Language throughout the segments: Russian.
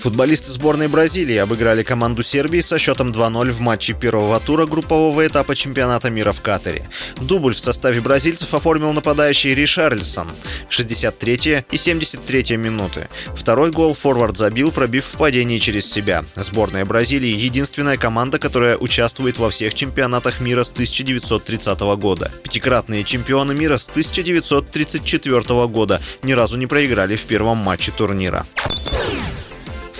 Футболисты сборной Бразилии обыграли команду Сербии со счетом 2-0 в матче первого тура группового этапа чемпионата мира в Катаре. Дубль в составе бразильцев оформил нападающий Ришарльсон. 63 и 73 минуты. Второй гол форвард забил, пробив в падении через себя. Сборная Бразилии – единственная команда, которая участвует во всех чемпионатах мира с 1930 года. Пятикратные чемпионы мира с 1934 года ни разу не проиграли в первом матче турнира.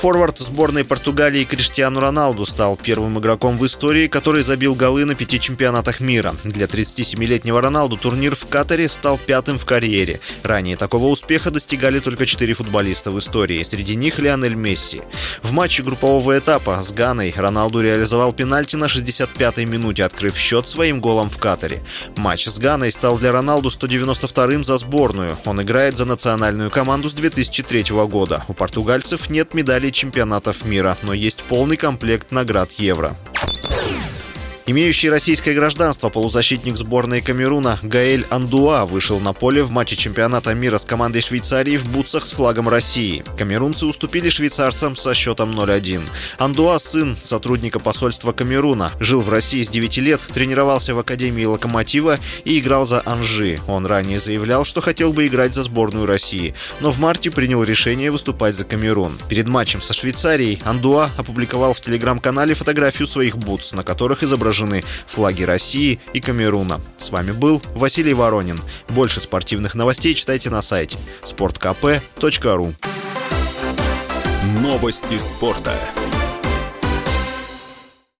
Форвард сборной Португалии Криштиану Роналду стал первым игроком в истории, который забил голы на пяти чемпионатах мира. Для 37-летнего Роналду турнир в Катаре стал пятым в карьере. Ранее такого успеха достигали только четыре футболиста в истории, среди них Лионель Месси. В матче группового этапа с Ганой Роналду реализовал пенальти на 65-й минуте, открыв счет своим голом в Катаре. Матч с Ганой стал для Роналду 192-м за сборную. Он играет за национальную команду с 2003 года. У португальцев нет медалей чемпионатов мира, но есть полный комплект наград Евро. Имеющий российское гражданство полузащитник сборной Камеруна Гаэль Андуа вышел на поле в матче чемпионата мира с командой Швейцарии в бутсах с флагом России. Камерунцы уступили швейцарцам со счетом 0-1. Андуа – сын сотрудника посольства Камеруна. Жил в России с 9 лет, тренировался в Академии Локомотива и играл за Анжи. Он ранее заявлял, что хотел бы играть за сборную России, но в марте принял решение выступать за Камерун. Перед матчем со Швейцарией Андуа опубликовал в телеграм-канале фотографию своих бутс, на которых изображен изображены флаги России и Камеруна. С вами был Василий Воронин. Больше спортивных новостей читайте на сайте sportkp.ru Новости спорта.